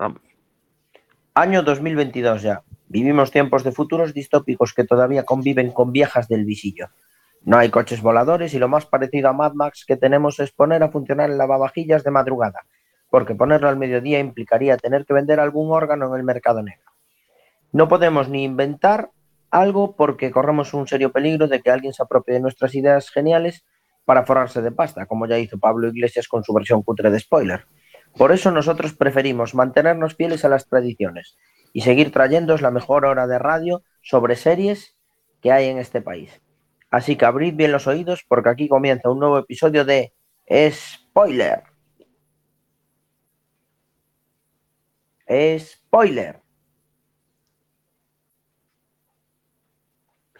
Vamos. Año 2022 ya. Vivimos tiempos de futuros distópicos que todavía conviven con viejas del visillo. No hay coches voladores y lo más parecido a Mad Max que tenemos es poner a funcionar el lavavajillas de madrugada, porque ponerlo al mediodía implicaría tener que vender algún órgano en el mercado negro. No podemos ni inventar algo porque corremos un serio peligro de que alguien se apropie de nuestras ideas geniales para forrarse de pasta, como ya hizo Pablo Iglesias con su versión cutre de spoiler. Por eso nosotros preferimos mantenernos fieles a las tradiciones y seguir trayéndoos la mejor hora de radio sobre series que hay en este país. Así que abrid bien los oídos porque aquí comienza un nuevo episodio de Spoiler. Spoiler.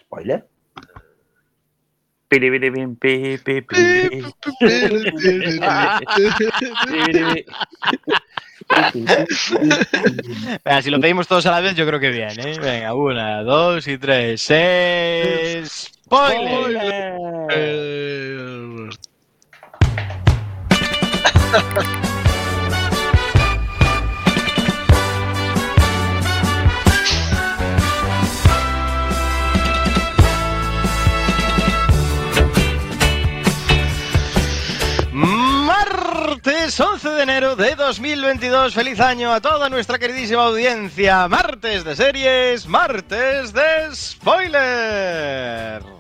Spoiler. Venga, si lo pedimos todos a la vez, yo creo que bien, ¿eh? Venga, una, dos y tres. ¡Seis! ¡Spoiler! Martes 11 de enero de 2022. Feliz año a toda nuestra queridísima audiencia. Martes de series, martes de spoiler.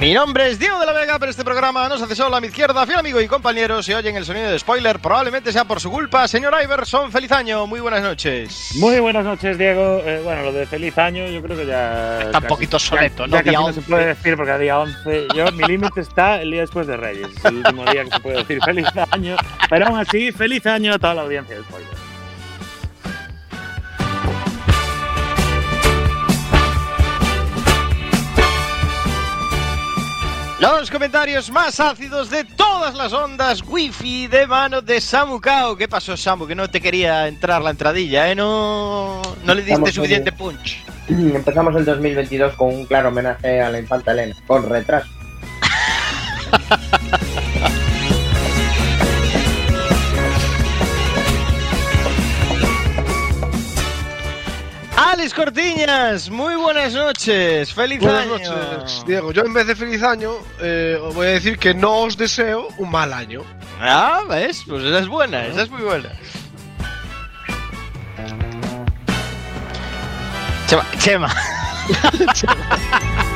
Mi nombre es Diego de la Vega, pero este programa nos hace solo a mi izquierda, fiel amigo y compañero. Si oyen el sonido de spoiler, probablemente sea por su culpa. Señor Iverson, feliz año, muy buenas noches. Muy buenas noches, Diego. Eh, bueno, lo de feliz año yo creo que ya... Está un poquito soleto, ya- ¿no? ya casi Día no 11. se puede decir porque a día 11... Yo, mi límite está el día después de Reyes. Es el último día que se puede decir feliz año. Pero aún así, feliz año a toda la audiencia de spoiler. Los comentarios más ácidos de todas las ondas wifi de mano de Samu Kao. ¿Qué pasó, Samu? Que no te quería entrar la entradilla, ¿eh? No, no le diste Estamos suficiente punch. Empezamos el 2022 con un claro homenaje a la infanta Elena, con retraso. Alex Cortiñas, muy buenas noches. Feliz Buenas año. noches, Diego. Yo en vez de feliz año, eh, os voy a decir que no os deseo un mal año. Ah, ¿ves? Pues esa es buena, esa es muy buena. Chema, Chema. Chema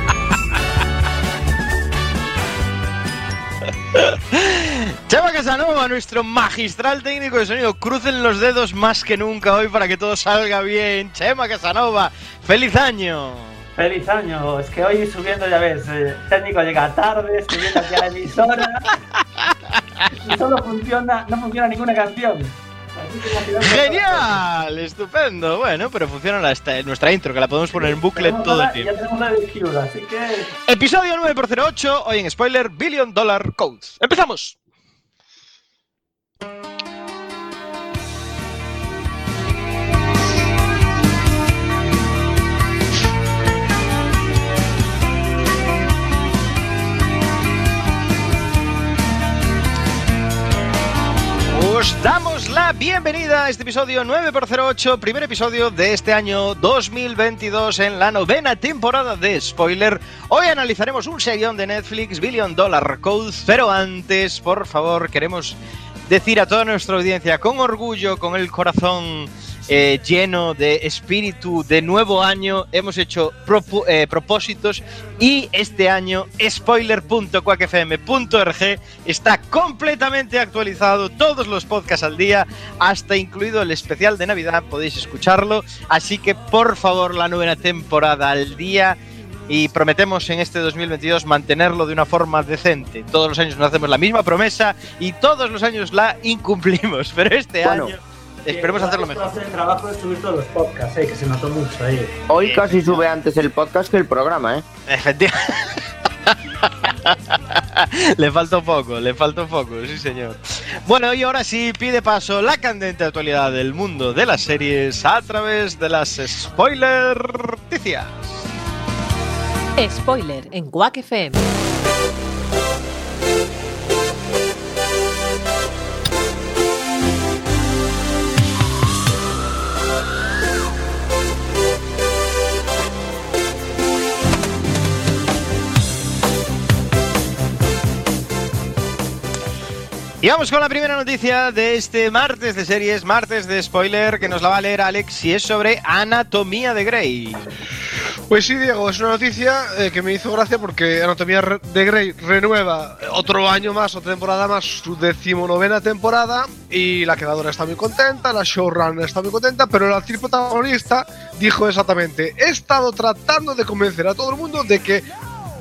Casanova, nuestro magistral técnico de sonido. Crucen los dedos más que nunca hoy para que todo salga bien. Chema Casanova, feliz año. Feliz año, es que hoy subiendo, ya ves, eh, técnico llega tarde, subiendo hacia la emisora y solo funciona, no funciona ninguna canción. Genial, estupendo. Bueno, pero funciona la esta- nuestra intro, que la podemos poner en bucle todo el tiempo. Ya tenemos la de Cure, así que Episodio 9x08, hoy en spoiler, Billion Dollar Code. ¡Empezamos! Os damos la bienvenida a este episodio 9x08, primer episodio de este año 2022 en la novena temporada de Spoiler. Hoy analizaremos un serión de Netflix, Billion Dollar Code, pero antes, por favor, queremos decir a toda nuestra audiencia con orgullo, con el corazón eh, lleno de espíritu de nuevo año, hemos hecho eh, propósitos y este año spoiler.quackfm.org está completamente actualizado, todos los podcasts al día, hasta incluido el especial de Navidad, podéis escucharlo, así que por favor la novena temporada al día y prometemos en este 2022 mantenerlo de una forma decente. Todos los años nos hacemos la misma promesa y todos los años la incumplimos, pero este Bueno, año esperemos que hacerlo mejor. hace el trabajo de subir todos los podcasts, eh, que se notó mucho ahí. Hoy casi sube antes el podcast que el programa, ¿eh? Efectivamente. le faltó poco, le faltó poco, sí señor. Bueno, y ahora sí pide paso la candente actualidad del mundo de las series a través de las spoiler noticias. Spoiler en Quack FM. Y vamos con la primera noticia de este martes de series, martes de spoiler, que nos la va a leer Alex y es sobre Anatomía de Grey. Pues sí, Diego, es una noticia eh, que me hizo gracia porque Anatomía de Grey renueva otro año más, otra temporada más, su decimonovena temporada y la creadora está muy contenta, la showrunner está muy contenta, pero la actriz protagonista dijo exactamente, he estado tratando de convencer a todo el mundo de que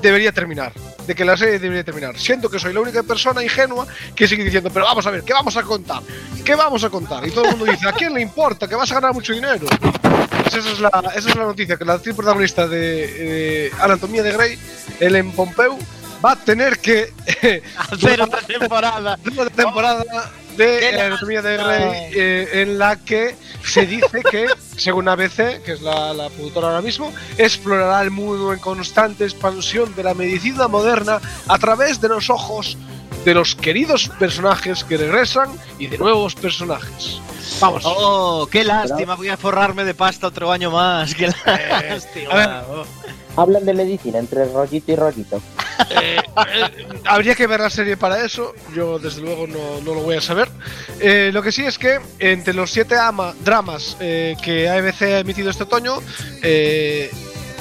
debería terminar, de que la serie debería terminar. Siento que soy la única persona ingenua que sigue diciendo, pero vamos a ver, ¿qué vamos a contar? ¿Qué vamos a contar? Y todo el mundo dice, ¿a quién le importa? Que vas a ganar mucho dinero. Pues esa es la, esa es la noticia, que la actriz protagonista de Anatomía de Grey, Ellen Pompeu, va a tener que Hacer otra temporada. otra temporada de eh, Anatomía de Grey eh, en la que se dice que, según ABC, que es la, la productora ahora mismo, explorará el mundo en constante expansión de la medicina moderna a través de los ojos de los queridos personajes que regresan y de nuevos personajes. Vamos. Oh, qué lástima, voy a forrarme de pasta otro año más. Qué lástima. a ver. Oh. Hablan de medicina entre rollito y rollito. Eh, eh, habría que ver la serie para eso. Yo, desde luego, no, no lo voy a saber. Eh, lo que sí es que entre los siete ama- dramas eh, que ABC ha emitido este otoño, eh,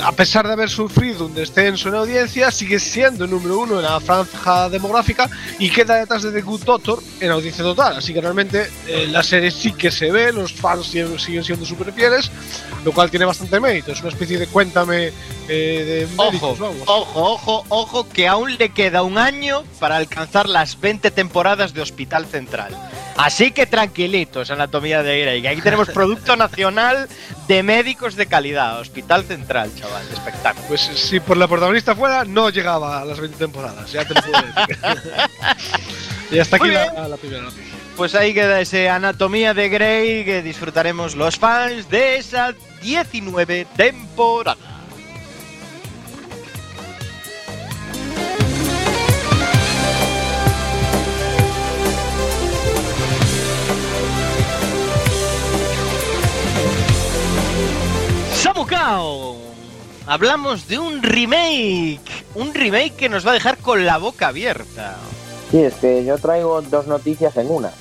a pesar de haber sufrido un descenso en audiencia, sigue siendo el número uno en la franja demográfica y queda detrás de The Good Doctor en audiencia total. Así que realmente eh, la serie sí que se ve, los fans siguen, siendo súper fieles, lo cual tiene bastante mérito. Es una especie de cuéntame eh, de Ojo, vamos. ojo, ojo, ojo, que aún le queda un año para alcanzar las 20 temporadas de Hospital Central. Así que tranquilitos, Anatomía de Grey, que aquí tenemos producto nacional de médicos de calidad. Hospital Central, chaval, espectáculo. Pues si por la protagonista fuera, no llegaba a las 20 temporadas, ya te lo puedo decir. y hasta aquí la, la primera noticia. Pues ahí queda ese Anatomía de Grey que disfrutaremos los fans de esa 19 temporada. Hablamos de un remake, un remake que nos va a dejar con la boca abierta. Sí, es que yo traigo dos noticias en una.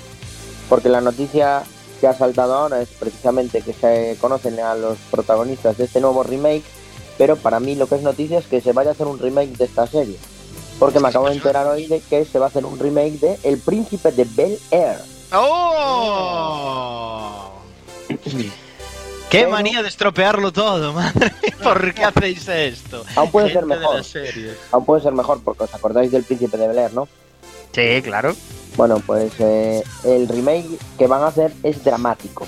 Porque la noticia que ha saltado ahora es precisamente que se conocen a los protagonistas de este nuevo remake. Pero para mí lo que es noticia es que se vaya a hacer un remake de esta serie. Porque me acabo de enterar hoy de que se va a hacer un remake de El Príncipe de Bel Air. ¡Oh! ¡Qué Pero- manía de estropearlo todo, madre! ¿Por qué hacéis esto? Aún puede ser Gente mejor. Aún puede ser mejor porque os acordáis del Príncipe de Bel Air, ¿no? Sí, claro. Bueno, pues eh, el remake que van a hacer es dramático.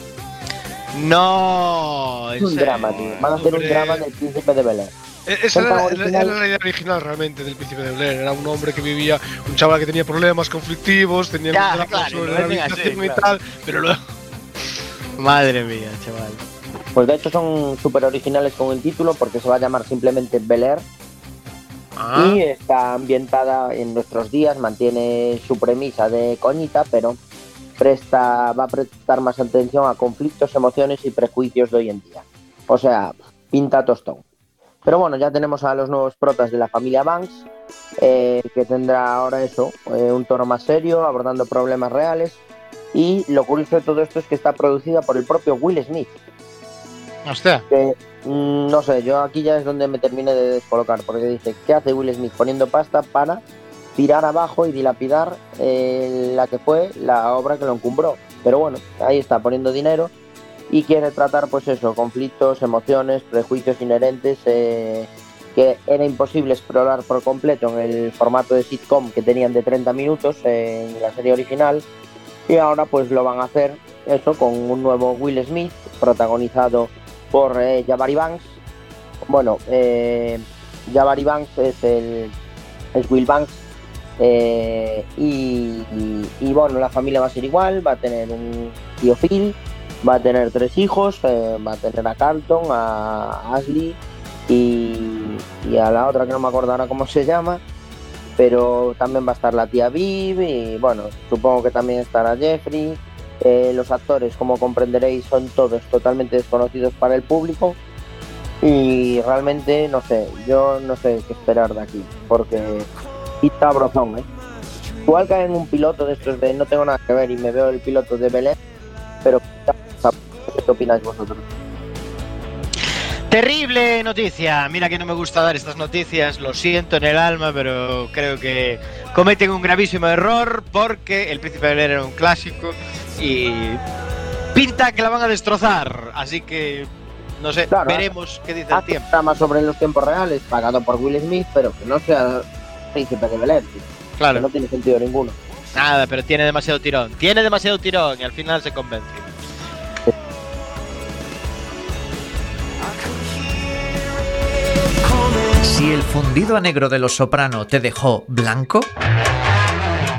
No, Es un drama, tío. Van a hacer un drama del Príncipe de Bel Air. Eh, Esa era, original. la idea original realmente del Príncipe de Blair. Era un hombre que vivía, un chaval que tenía problemas conflictivos, tenía Ya, dramas claro, sobre lo la así, y claro. tal, pero luego Madre mía, chaval. Pues de hecho son súper originales con el título porque se va a llamar simplemente Bel Air Ah. y está ambientada en nuestros días, mantiene su premisa de coñita, pero presta, va a prestar más atención a conflictos, emociones y prejuicios de hoy en día. O sea, pinta tostón. Pero bueno, ya tenemos a los nuevos protas de la familia Banks, eh, que tendrá ahora eso, eh, un tono más serio, abordando problemas reales. Y lo curioso de todo esto es que está producida por el propio Will Smith, Mm, no sé, yo aquí ya es donde me terminé de descolocar, porque dice, ¿qué hace Will Smith poniendo pasta para tirar abajo y dilapidar eh, la que fue la obra que lo encumbró? Pero bueno, ahí está, poniendo dinero y quiere tratar, pues eso, conflictos, emociones, prejuicios inherentes eh, que era imposible explorar por completo en el formato de sitcom que tenían de 30 minutos en la serie original y ahora pues lo van a hacer eso con un nuevo Will Smith protagonizado por eh, Jabari Banks. Bueno, eh, Jabari Banks es el es Will Banks eh, y, y- bueno, la familia va a ser igual, va a tener un tío Phil, va a tener tres hijos, eh, va a tener a Carlton, a Ashley y, y a la otra que no me acuerdo ahora cómo se llama, pero también va a estar la tía Viv y bueno, supongo que también estará Jeffrey. Eh, los actores, como comprenderéis, son todos totalmente desconocidos para el público y realmente no sé, yo no sé qué esperar de aquí, porque está brozón, ¿eh? Igual cae en un piloto de estos de no tengo nada que ver y me veo el piloto de Belén, pero ¿qué opináis vosotros? Terrible noticia. Mira que no me gusta dar estas noticias, lo siento en el alma, pero creo que cometen un gravísimo error porque El Príncipe de Bel era un clásico y pinta que la van a destrozar. Así que no sé, Claro, veremos qué dice el tiempo. programa sobre los tiempos reales, pagado por Will Smith, pero que no sea Príncipe de Belén, que Claro, no tiene sentido ninguno. nada, pero tiene demasiado tirón. Tiene demasiado tirón y al final se convence. Si el fundido a negro de los soprano te dejó blanco,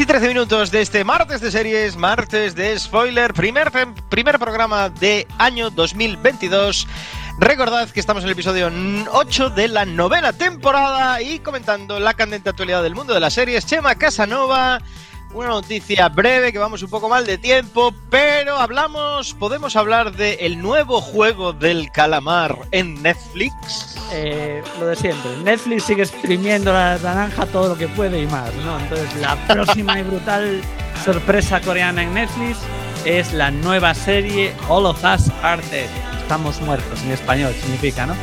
Y 13 minutos de este martes de series, martes de spoiler, primer, primer programa de año 2022. Recordad que estamos en el episodio 8 de la novena temporada y comentando la candente actualidad del mundo de las series. Chema Casanova, una noticia breve que vamos un poco mal de tiempo, pero hablamos, podemos hablar del nuevo juego del calamar en Netflix. Eh, lo de siempre. Netflix sigue exprimiendo la naranja todo lo que puede y más, ¿no? Entonces, la próxima y brutal sorpresa coreana en Netflix es la nueva serie All of Us Are Dead. Estamos muertos en español, significa, ¿no?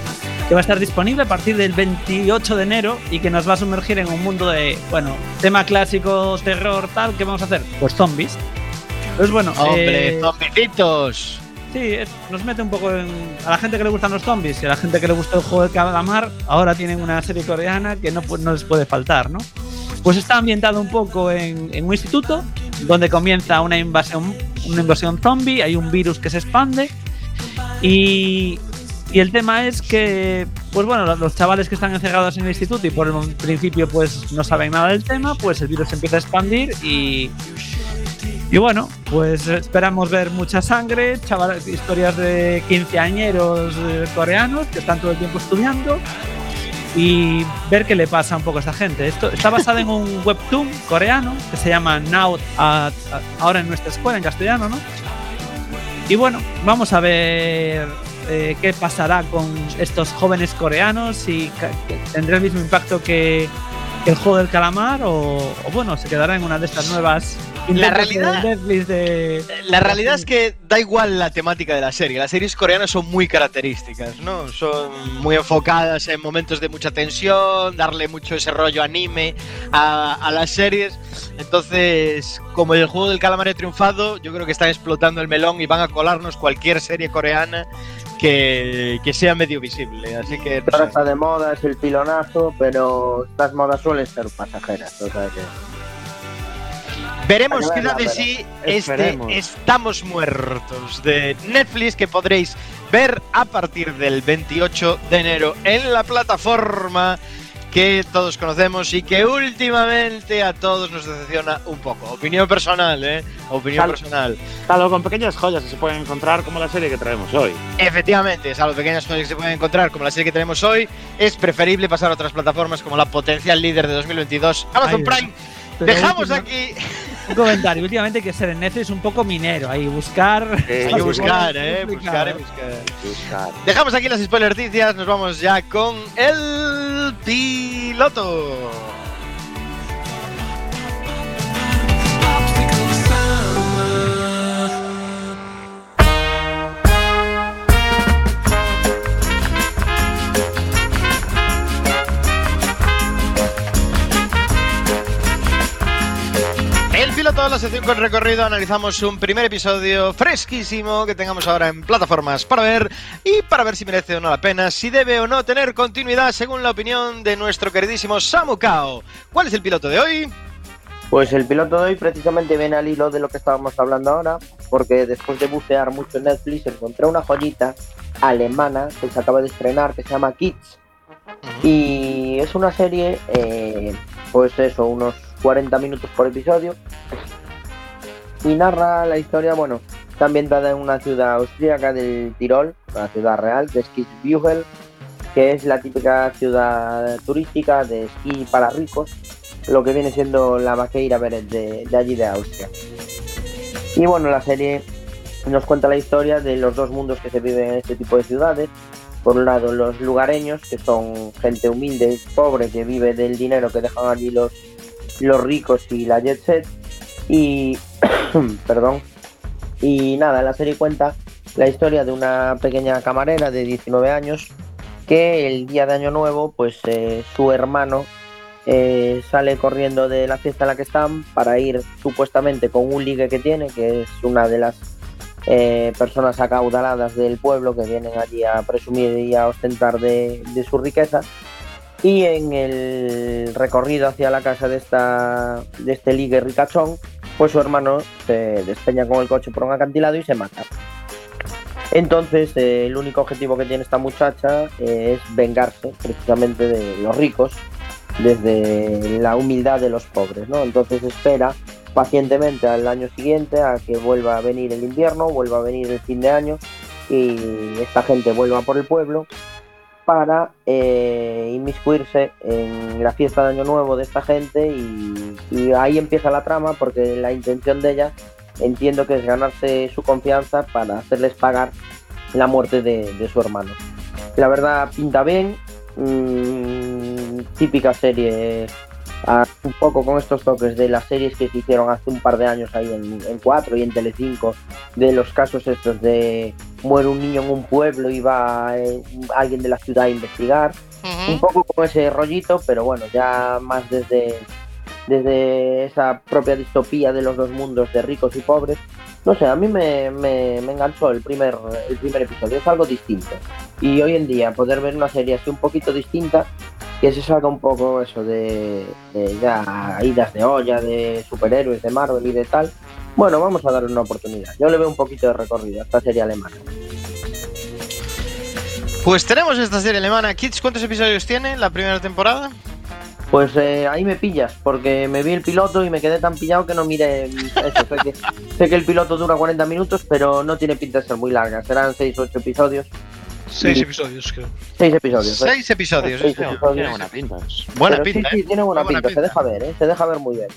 Que va a estar disponible a partir del 28 de enero y que nos va a sumergir en un mundo de, bueno, tema clásico, terror, tal. ¿Qué vamos a hacer? Pues zombies. Pues bueno, ¡Hombre, eh, zombicitos! Sí, es- nos mete un poco en. A la gente que le gustan los zombies y a la gente que le gusta el juego de calamar, ahora tienen una serie coreana que no, no les puede faltar, ¿no? Pues está ambientado un poco en, en un instituto donde comienza una invasión, una invasión zombie, hay un virus que se expande y, y el tema es que, pues bueno, los- chavales que están encerrados en el instituto y por el principio pues no saben nada del tema, pues el virus se empieza a expandir y, y bueno, pues esperamos ver mucha sangre, chavales, historias de quinceañeros eh, coreanos que están todo el tiempo estudiando y ver qué le pasa un poco a esta gente. Esto está basado en un webtoon coreano que se llama Now, at- at- ahora en nuestra escuela en castellano, ¿no? Y bueno, vamos a ver eh, qué pasará con estos jóvenes coreanos, si tendrá el mismo impacto que, que el juego del calamar o, o bueno, se quedará en una de estas nuevas La de realidad- Netflix de La realidad es que da igual la temática de la serie. Las series coreanas son muy características, ¿no? Son muy enfocadas en momentos de mucha tensión, darle mucho ese rollo anime a, a las series. Entonces, como el juego del calamar ha triunfado, yo creo que están explotando el melón y van a colarnos cualquier serie coreana que, que sea medio visible. Así que Ahora está de moda, es el pilonazo, pero estas modas suelen ser pasajeras. O sea que Veremos que qué da de sí este. Estamos Muertos de Netflix que podréis ver a partir del 28 de enero en la plataforma que todos conocemos y que últimamente a todos nos decepciona un poco. Opinión personal, ¿eh? Opinión Sal- personal. Salvo con pequeñas joyas que se pueden encontrar como la serie que traemos hoy. Efectivamente, salvo pequeñas cosas que se pueden encontrar como la serie que tenemos hoy, es preferible pasar a otras plataformas como la potencial líder de 2022, Amazon Ahí, Prime. Dejamos última- aquí un comentario. Últimamente hay que ser en Netflix un poco minero, ahí buscar. Hay que buscar, eh, buscar, eh, buscar. Buscar. Dejamos aquí las spoiler noticias, nos vamos ya con el piloto. Piloto momento, la sección con recorrido, analizamos un primer episodio fresquísimo que tengamos ahora en plataformas para ver y para ver si merece o no la pena, si debe o no tener continuidad según la opinión de nuestro queridísimo Samu Kao. ¿Cuál es el piloto de hoy? Pues el piloto de hoy precisamente viene al hilo de lo que estábamos hablando ahora, porque después de bucear mucho en Netflix encontré una joyita alemana que se acaba de estrenar que se llama Kids. Y es una serie, eh, pues eso, unos 40 minutos por episodio. Y narra la historia, bueno, está ambientada en una ciudad austríaca del Tirol, una ciudad real, que es Kitzbühel, que es la típica ciudad turística de esquí para ricos, lo que viene siendo la Vaqueira Beret de, de allí de Austria. Y bueno, la serie nos cuenta la historia de los dos mundos que se viven en este tipo de ciudades. Por un lado, los lugareños, que son gente humilde, pobre, que vive del dinero que dejan allí los, los ricos y la jet set. Y, perdón, y nada, la serie cuenta la historia de una pequeña camarera de 19 años que el día de Año Nuevo, pues eh, su hermano eh, sale corriendo de la fiesta en la que están para ir supuestamente con un ligue que tiene, que es una de las eh, personas acaudaladas del pueblo que vienen allí a presumir y a ostentar de, de su riqueza. Y en el recorrido hacia la casa de, esta, de este ligue ricachón, pues su hermano se despeña con el coche por un acantilado y se mata. Entonces, eh, el único objetivo que tiene esta muchacha eh, es vengarse precisamente de los ricos desde la humildad de los pobres, ¿no? Entonces espera pacientemente al año siguiente a que vuelva a venir el invierno, vuelva a venir el fin de año y esta gente vuelva por el pueblo para eh, inmiscuirse en la fiesta de Año Nuevo de esta gente y, ahí empieza la trama porque la intención de ella entiendo que es ganarse su confianza para hacerles pagar la muerte de, su hermano. La verdad pinta bien, mmm, típica serie, ah, un poco con estos toques de las series que se hicieron hace un par de años ahí en, en 4 y en Telecinco, de los casos estos de muere un niño en un pueblo y va eh, alguien de la ciudad a investigar. Un poco con ese rollito, pero bueno, ya más desde, desde esa propia distopía de los dos mundos de ricos y pobres. No sé, a mí me, me, me enganchó el primer, el primer episodio, es algo distinto. Y hoy en día poder ver una serie así un poquito distinta, que se salga un poco eso de, de ya idas de olla, de superhéroes, de Marvel y de tal, bueno, vamos a darle una oportunidad. Yo le veo un poquito de recorrido a esta serie alemana. Pues tenemos esta serie alemana. Kids, ¿cuántos episodios tiene la primera temporada? Pues eh, ahí me pillas, porque me vi el piloto y me quedé tan pillado que no miré eso. sé, que, sé que el piloto dura 40 minutos, pero no tiene pinta de ser muy larga. Serán 6 o 8 episodios. Seis Y- episodios, creo. 6 episodios. ¿eh? Seis episodios. Seis ¿eh? episodios. Tiene buena pinta. Buena Pero pinta, Sí, sí, ¿eh? tiene buena pinta, se deja ver, ¿eh? Se deja ver muy bien.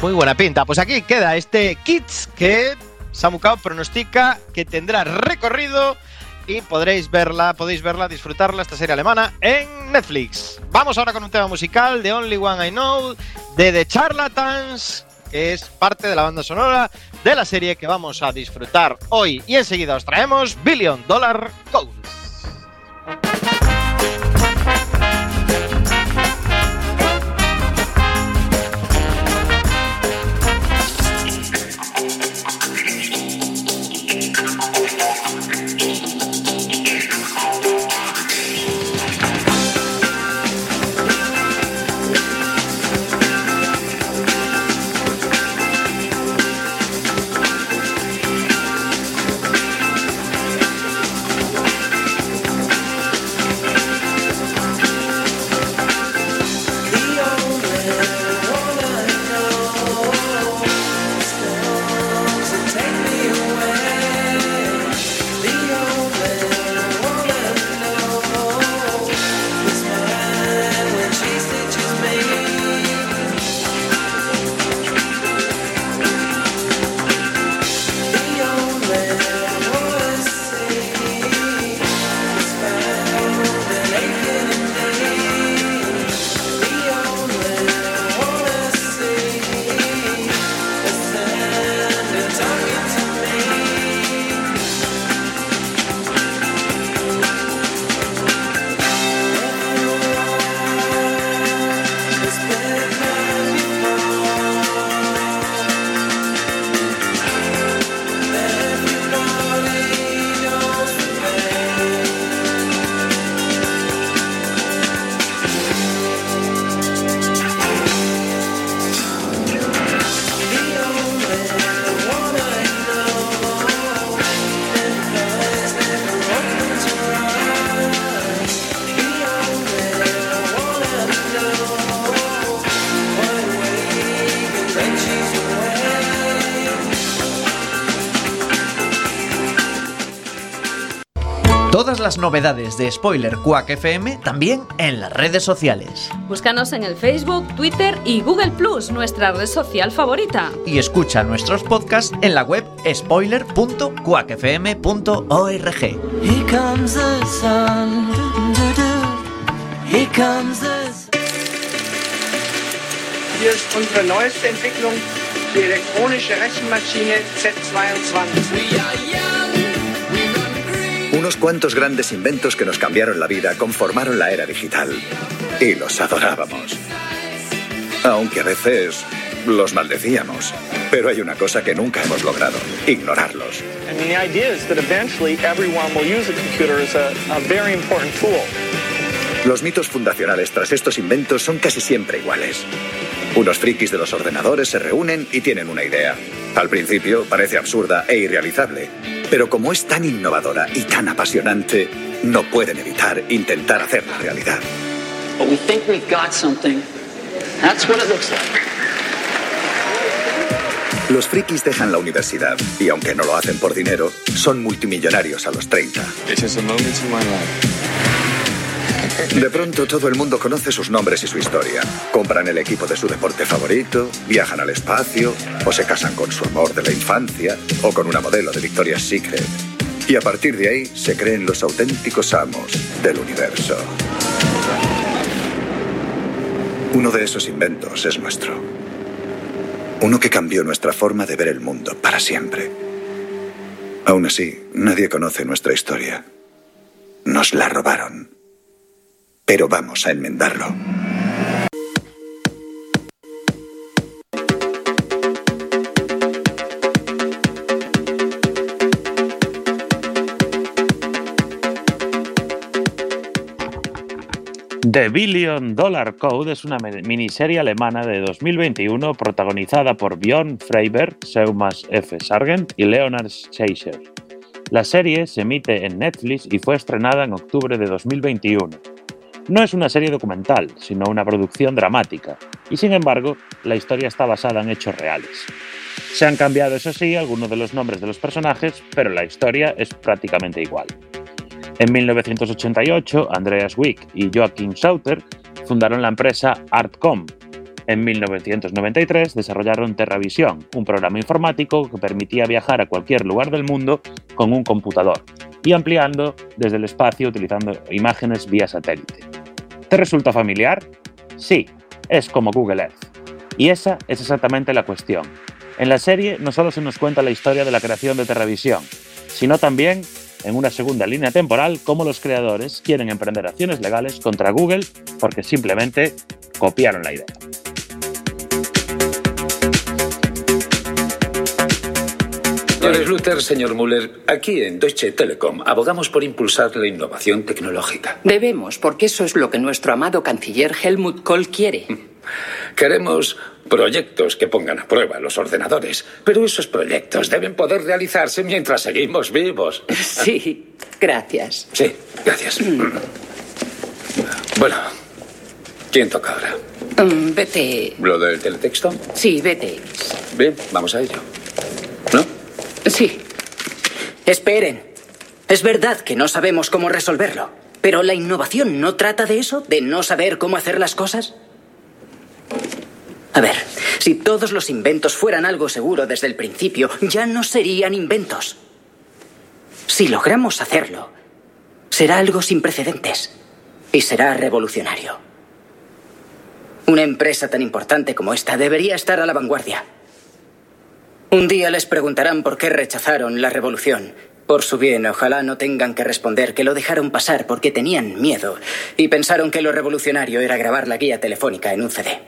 Muy buena pinta. Pues aquí queda este Kids que Samucao pronostica que tendrá recorrido y podréis verla, podéis verla, disfrutarla, esta serie alemana en Netflix. Vamos ahora con un tema musical de Only One I Know, de The Charlatans, que es parte de la banda sonora de la serie que vamos a disfrutar hoy. Y enseguida os traemos Billion Dollar Codes. Todas las novedades de Spoiler Quack FM también en las redes sociales. Búscanos en el Facebook, Twitter y Google Plus, nuestra red social favorita. Y escucha nuestros podcasts en la web spoiler.quackfm.org. Here comes the sun. Here comes the Hier ist unsere neueste Entwicklung, die elektronische Rechenmaschine Z22. Unos cuantos grandes inventos que nos cambiaron la vida conformaron la era digital. Y los adorábamos. Aunque a veces los maldecíamos. Pero hay una cosa que nunca hemos logrado, ignorarlos. Los mitos fundacionales tras estos inventos son casi siempre iguales. Unos frikis de los ordenadores se reúnen y tienen una idea. Al principio parece absurda e irrealizable, pero como es tan innovadora y tan apasionante, no pueden evitar intentar hacerla realidad. But we think we've got something. That's what it looks like. Los frikis dejan la universidad y aunque no lo hacen por dinero, son multimillonarios a los 30. De pronto todo el mundo conoce sus nombres y su historia. Compran el equipo de su deporte favorito, viajan al espacio, o se casan con su amor de la infancia, o con una modelo de Victoria's Secret. Y a partir de ahí se creen los auténticos amos del universo. Uno de esos inventos es nuestro. Uno que cambió nuestra forma de ver el mundo para siempre. Aún así, nadie conoce nuestra historia. Nos la robaron. Pero vamos a enmendarlo. The Billion Dollar Code es una miniserie alemana de 2021 protagonizada por Björn Freiberg, Seumas F. Sargent y Leonard Schaefer. La serie se emite en Netflix y fue estrenada en octubre de 2021. No es una serie documental, sino una producción dramática, y sin embargo, la historia está basada en hechos reales. Se han cambiado, eso sí, algunos de los nombres de los personajes, pero la historia es prácticamente igual. En 1988, Andreas Wick y Joachim Sauter fundaron la empresa Artcom. En 1993 desarrollaron TerraVision, un programa informático que permitía viajar a cualquier lugar del mundo con un computador y ampliando desde el espacio utilizando imágenes vía satélite. ¿Te resulta familiar? Sí, es como Google Earth. Y esa es exactamente la cuestión. En la serie no solo se nos cuenta la historia de la creación de TerraVision, sino también en una segunda línea temporal cómo los creadores quieren emprender acciones legales contra Google porque simplemente copiaron la idea. Señores Luther, señor Müller, aquí en Deutsche Telekom abogamos por impulsar la innovación tecnológica. Debemos, porque eso es lo que nuestro amado canciller Helmut Kohl quiere. Queremos proyectos que pongan a prueba los ordenadores, pero esos proyectos deben poder realizarse mientras seguimos vivos. Sí, gracias. Sí, gracias. Bueno, ¿quién toca ahora? Mm, vete. ¿Lo del teletexto? Sí, vete. Bien, vamos a ello. Sí. Esperen. Es verdad que no sabemos cómo resolverlo, pero la innovación no trata de eso, de no saber cómo hacer las cosas. A ver, si todos los inventos fueran algo seguro desde el principio, ya no serían inventos. Si logramos hacerlo, será algo sin precedentes y será revolucionario. Una empresa tan importante como esta debería estar a la vanguardia. Un día les preguntarán por qué rechazaron la revolución. Por su bien, ojalá no tengan que responder que lo dejaron pasar porque tenían miedo y pensaron que lo revolucionario era grabar la guía telefónica en un CD.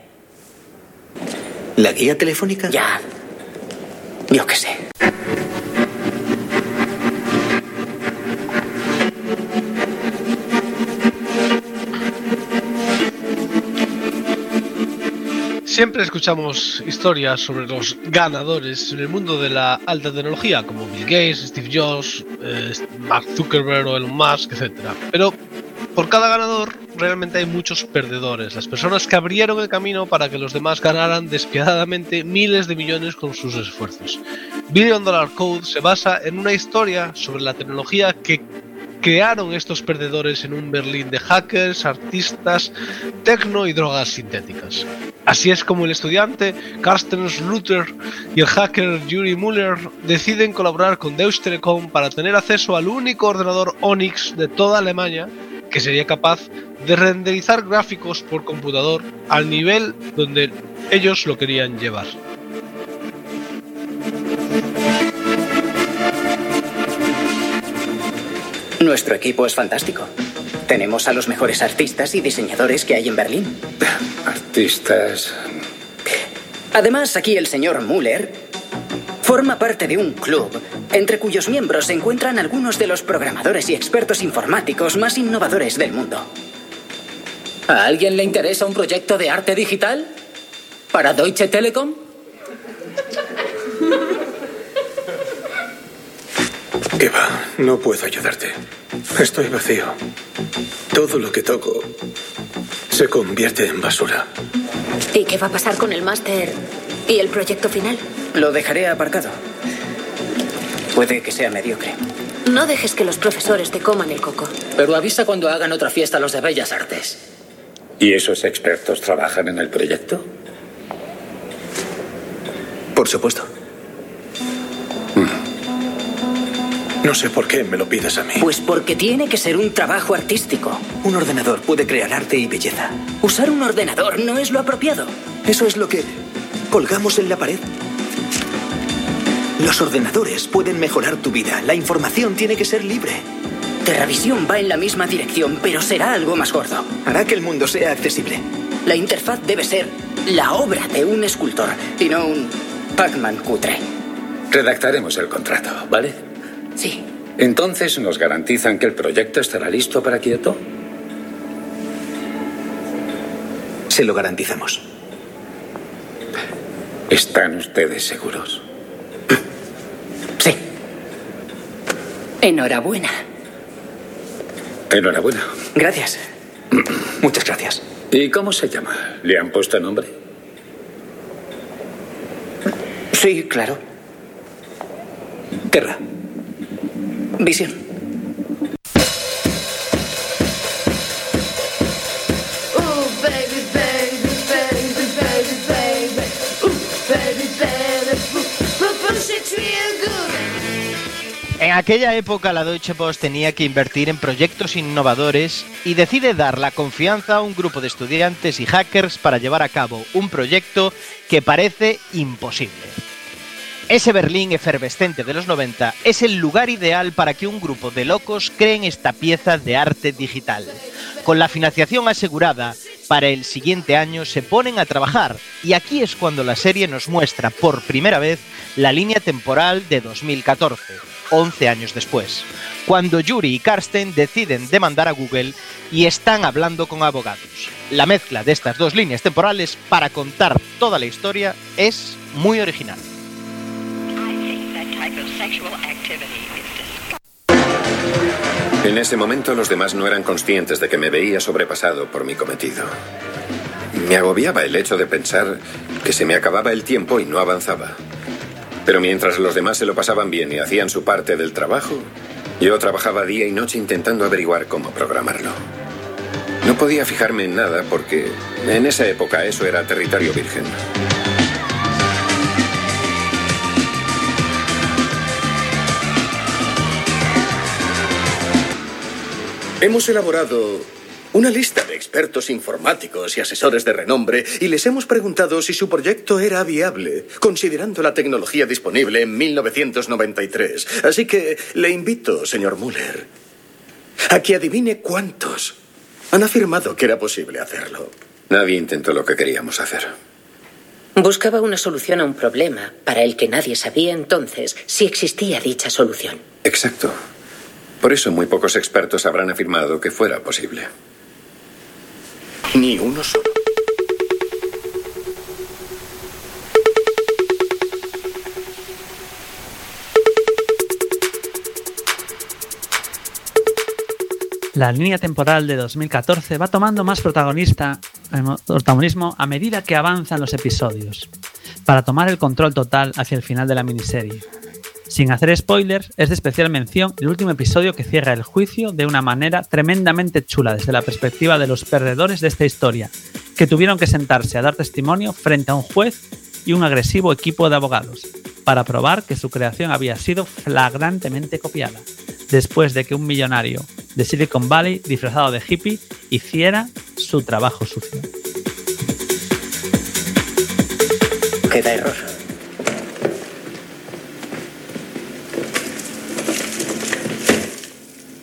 ¿La guía telefónica? Ya. Yo qué sé. Siempre escuchamos historias sobre los ganadores en el mundo de la alta tecnología, como Bill Gates, Steve Jobs, eh, Mark Zuckerberg o Elon Musk, etc. Pero por cada ganador realmente hay muchos perdedores, las personas que abrieron el camino para que los demás ganaran despiadadamente miles de millones con sus esfuerzos. Billion Dollar Code se basa en una historia sobre la tecnología que crearon estos perdedores en un Berlín de hackers, artistas, tecno y drogas sintéticas. Así es como el estudiante Carsten Schluter y el hacker Yuri Müller deciden colaborar con Deutsche Telekom para tener acceso al único ordenador Onyx de toda Alemania que sería capaz de renderizar gráficos por computador al nivel donde ellos lo querían llevar. Nuestro equipo es fantástico. Tenemos a los mejores artistas y diseñadores que hay en Berlín. Artistas. Además, aquí el señor Müller forma parte de un club entre cuyos miembros se encuentran algunos de los programadores y expertos informáticos más innovadores del mundo. ¿A alguien le interesa un proyecto de arte digital? ¿Para Deutsche Telekom? Eva, no puedo ayudarte. Estoy vacío. Todo lo que toco se convierte en basura. ¿Y qué va a pasar con el máster y el proyecto final? Lo dejaré aparcado. Puede que sea mediocre. No dejes que los profesores te coman el coco. Pero avisa cuando hagan otra fiesta los de Bellas Artes. ¿Y esos expertos trabajan en el proyecto? Por supuesto. No sé por qué me lo pides a mí. Pues porque tiene que ser un trabajo artístico. Un ordenador puede crear arte y belleza. Usar un ordenador no es lo apropiado. Eso es lo que colgamos en la pared. Los ordenadores pueden mejorar tu vida. La información tiene que ser libre. Terravisión va en la misma dirección, pero será algo más gordo. Hará que el mundo sea accesible. La interfaz debe ser la obra de un escultor y no un Pac-Man cutre. Redactaremos el contrato, ¿vale? Sí. Entonces, ¿nos garantizan que el proyecto estará listo para Kioto? Se lo garantizamos. ¿Están ustedes seguros? Sí. Enhorabuena. Enhorabuena. Gracias. Muchas gracias. ¿Y cómo se llama? ¿Le han puesto nombre? Sí, claro. Terra. Visión. En aquella época la Deutsche Post tenía que invertir en proyectos innovadores y decide dar la confianza a un grupo de estudiantes y hackers para llevar a cabo un proyecto que parece imposible. Ese Berlín efervescente de los 90 es el lugar ideal para que un grupo de locos creen esta pieza de arte digital. Con la financiación asegurada, para el siguiente año se ponen a trabajar y aquí es cuando la serie nos muestra por primera vez la línea temporal de 2014, 11 años después, cuando Yuri y Karsten deciden demandar a Google y están hablando con abogados. La mezcla de estas dos líneas temporales para contar toda la historia es muy original. En ese momento los demás no eran conscientes de que me veía sobrepasado por mi cometido. Me agobiaba el hecho de pensar que se me acababa el tiempo y no avanzaba. Pero mientras los demás se lo pasaban bien y hacían su parte del trabajo, yo trabajaba día y noche intentando averiguar cómo programarlo. No podía fijarme en nada porque en esa época eso era territorio virgen. Hemos elaborado una lista de expertos informáticos y asesores de renombre y les hemos preguntado si su proyecto era viable, considerando la tecnología disponible en 1993. Así que le invito, señor Muller, a que adivine cuántos han afirmado que era posible hacerlo. Nadie intentó lo que queríamos hacer. Buscaba una solución a un problema para el que nadie sabía entonces si existía dicha solución. Exacto. Por eso muy pocos expertos habrán afirmado que fuera posible. Ni uno solo. La línea temporal de 2014 va tomando más protagonista, eh, protagonismo a medida que avanzan los episodios, para tomar el control total hacia el final de la miniserie. Sin hacer spoilers, es de especial mención el último episodio que cierra el juicio de una manera tremendamente chula desde la perspectiva de los perdedores de esta historia, que tuvieron que sentarse a dar testimonio frente a un juez y un agresivo equipo de abogados, para probar que su creación había sido flagrantemente copiada, después de que un millonario de Silicon Valley disfrazado de hippie hiciera su trabajo sucio. Queda error.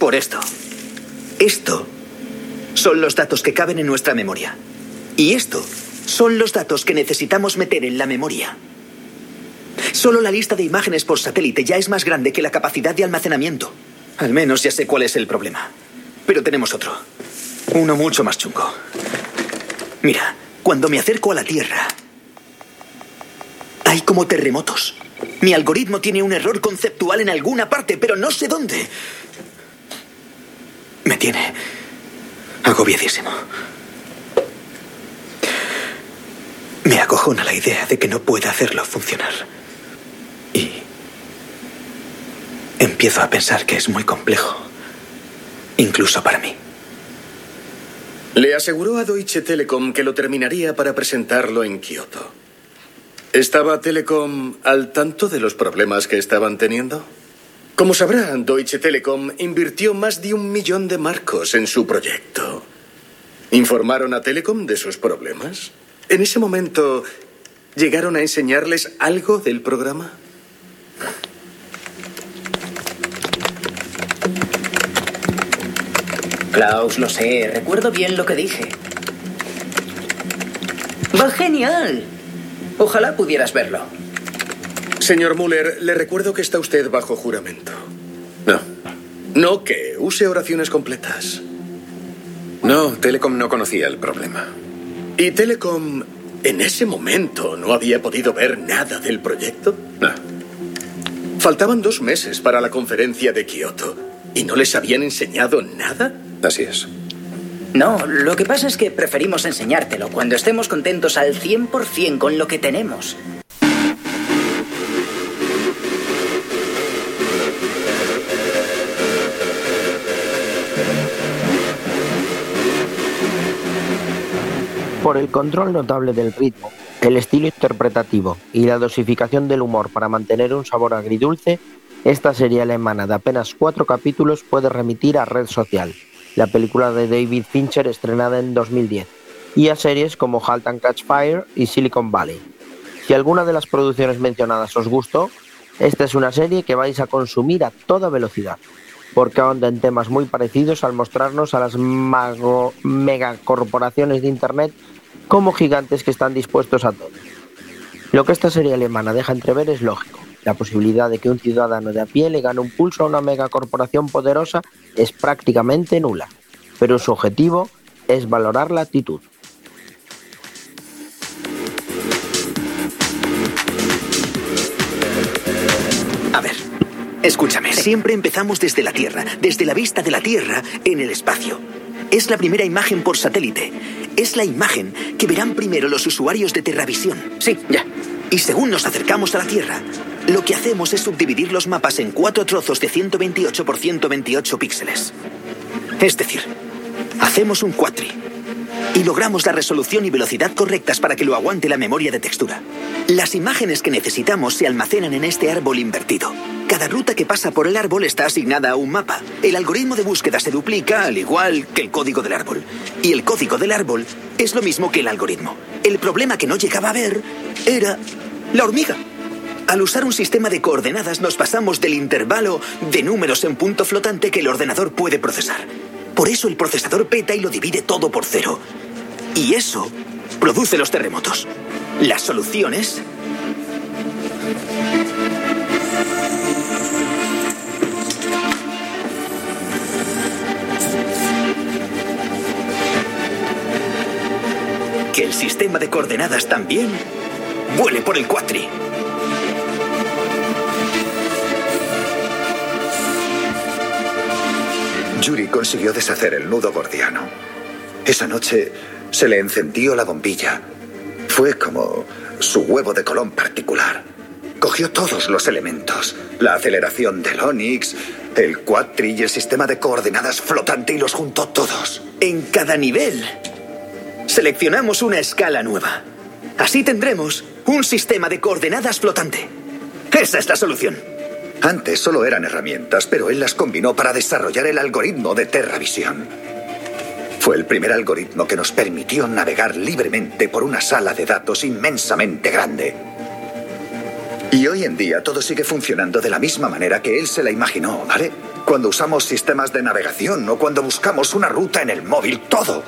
Por esto. Esto son los datos que caben en nuestra memoria. Y esto son los datos que necesitamos meter en la memoria. Solo la lista de imágenes por satélite ya es más grande que la capacidad de almacenamiento. Al menos ya sé cuál es el problema. Pero tenemos otro. Uno mucho más chungo. Mira, cuando me acerco a la Tierra, hay como terremotos. Mi algoritmo tiene un error conceptual en alguna parte, pero no sé dónde. Me tiene agobiadísimo. Me acojona la idea de que no pueda hacerlo funcionar. Y empiezo a pensar que es muy complejo, incluso para mí. Le aseguró a Deutsche Telekom que lo terminaría para presentarlo en Kioto. ¿Estaba Telecom al tanto de los problemas que estaban teniendo? Como sabrán, Deutsche Telekom invirtió más de un millón de marcos en su proyecto. ¿Informaron a Telecom de sus problemas? En ese momento, ¿llegaron a enseñarles algo del programa? Klaus, lo sé, recuerdo bien lo que dije. Va genial. Ojalá pudieras verlo. Señor Muller, le recuerdo que está usted bajo juramento. No. No que use oraciones completas. No, Telecom no conocía el problema. ¿Y Telecom en ese momento no había podido ver nada del proyecto? No. Faltaban dos meses para la conferencia de Kioto. ¿Y no les habían enseñado nada? Así es. No, lo que pasa es que preferimos enseñártelo cuando estemos contentos al 100% con lo que tenemos. Por el control notable del ritmo, el estilo interpretativo y la dosificación del humor para mantener un sabor agridulce, esta serie alemana de apenas cuatro capítulos puede remitir a Red Social, la película de David Fincher estrenada en 2010, y a series como Halt and Catch Fire y Silicon Valley. Si alguna de las producciones mencionadas os gustó, esta es una serie que vais a consumir a toda velocidad, porque ahonda en temas muy parecidos al mostrarnos a las mago- megacorporaciones de Internet como gigantes que están dispuestos a todo. Lo que esta serie alemana deja entrever es lógico. La posibilidad de que un ciudadano de a pie le gane un pulso a una megacorporación poderosa es prácticamente nula, pero su objetivo es valorar la actitud. A ver, escúchame. Siempre empezamos desde la Tierra, desde la vista de la Tierra en el espacio. Es la primera imagen por satélite. Es la imagen que verán primero los usuarios de Terravisión. Sí, ya. Y según nos acercamos a la Tierra, lo que hacemos es subdividir los mapas en cuatro trozos de 128 por 128 píxeles. Es decir, hacemos un cuatri y logramos la resolución y velocidad correctas para que lo aguante la memoria de textura. Las imágenes que necesitamos se almacenan en este árbol invertido. Cada ruta que pasa por el árbol está asignada a un mapa. El algoritmo de búsqueda se duplica al igual que el código del árbol. Y el código del árbol es lo mismo que el algoritmo. El problema que no llegaba a ver era la hormiga. Al usar un sistema de coordenadas nos pasamos del intervalo de números en punto flotante que el ordenador puede procesar. Por eso el procesador peta y lo divide todo por cero. Y eso produce los terremotos. La solución Que el sistema de coordenadas también vuele por el cuatri. Yuri consiguió deshacer el nudo gordiano. Esa noche se le encendió la bombilla. Fue como su huevo de colón particular. Cogió todos los elementos. La aceleración del Onix, el Quadri y el sistema de coordenadas flotante y los juntó todos. En cada nivel seleccionamos una escala nueva. Así tendremos un sistema de coordenadas flotante. Esa es la solución. Antes solo eran herramientas, pero él las combinó para desarrollar el algoritmo de TerraVision. Fue el primer algoritmo que nos permitió navegar libremente por una sala de datos inmensamente grande. Y hoy en día todo sigue funcionando de la misma manera que él se la imaginó, ¿vale? Cuando usamos sistemas de navegación o cuando buscamos una ruta en el móvil, todo.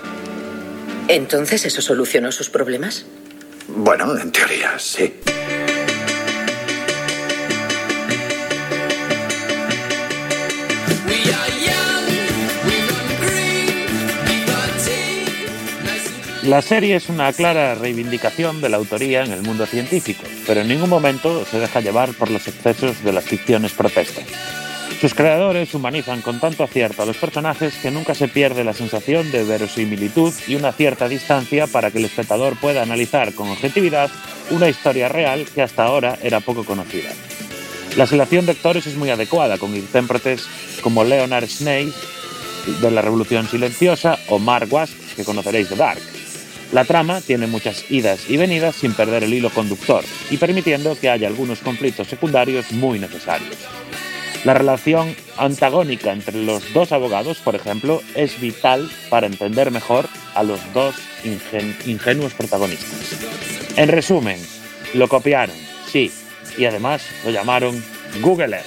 ¿Entonces eso solucionó sus problemas? Bueno, en teoría, sí. La serie es una clara reivindicación de la autoría en el mundo científico, pero en ningún momento se deja llevar por los excesos de las ficciones protestas. Sus creadores humanizan con tanto acierto a los personajes que nunca se pierde la sensación de verosimilitud y una cierta distancia para que el espectador pueda analizar con objetividad una historia real que hasta ahora era poco conocida. La selección de actores es muy adecuada, con intérpretes como Leonard Snake de La Revolución Silenciosa o Mark Wasp, que conoceréis de Dark. La trama tiene muchas idas y venidas sin perder el hilo conductor y permitiendo que haya algunos conflictos secundarios muy necesarios. La relación antagónica entre los dos abogados, por ejemplo, es vital para entender mejor a los dos ingen- ingenuos protagonistas. En resumen, lo copiaron, sí, y además lo llamaron Google Earth.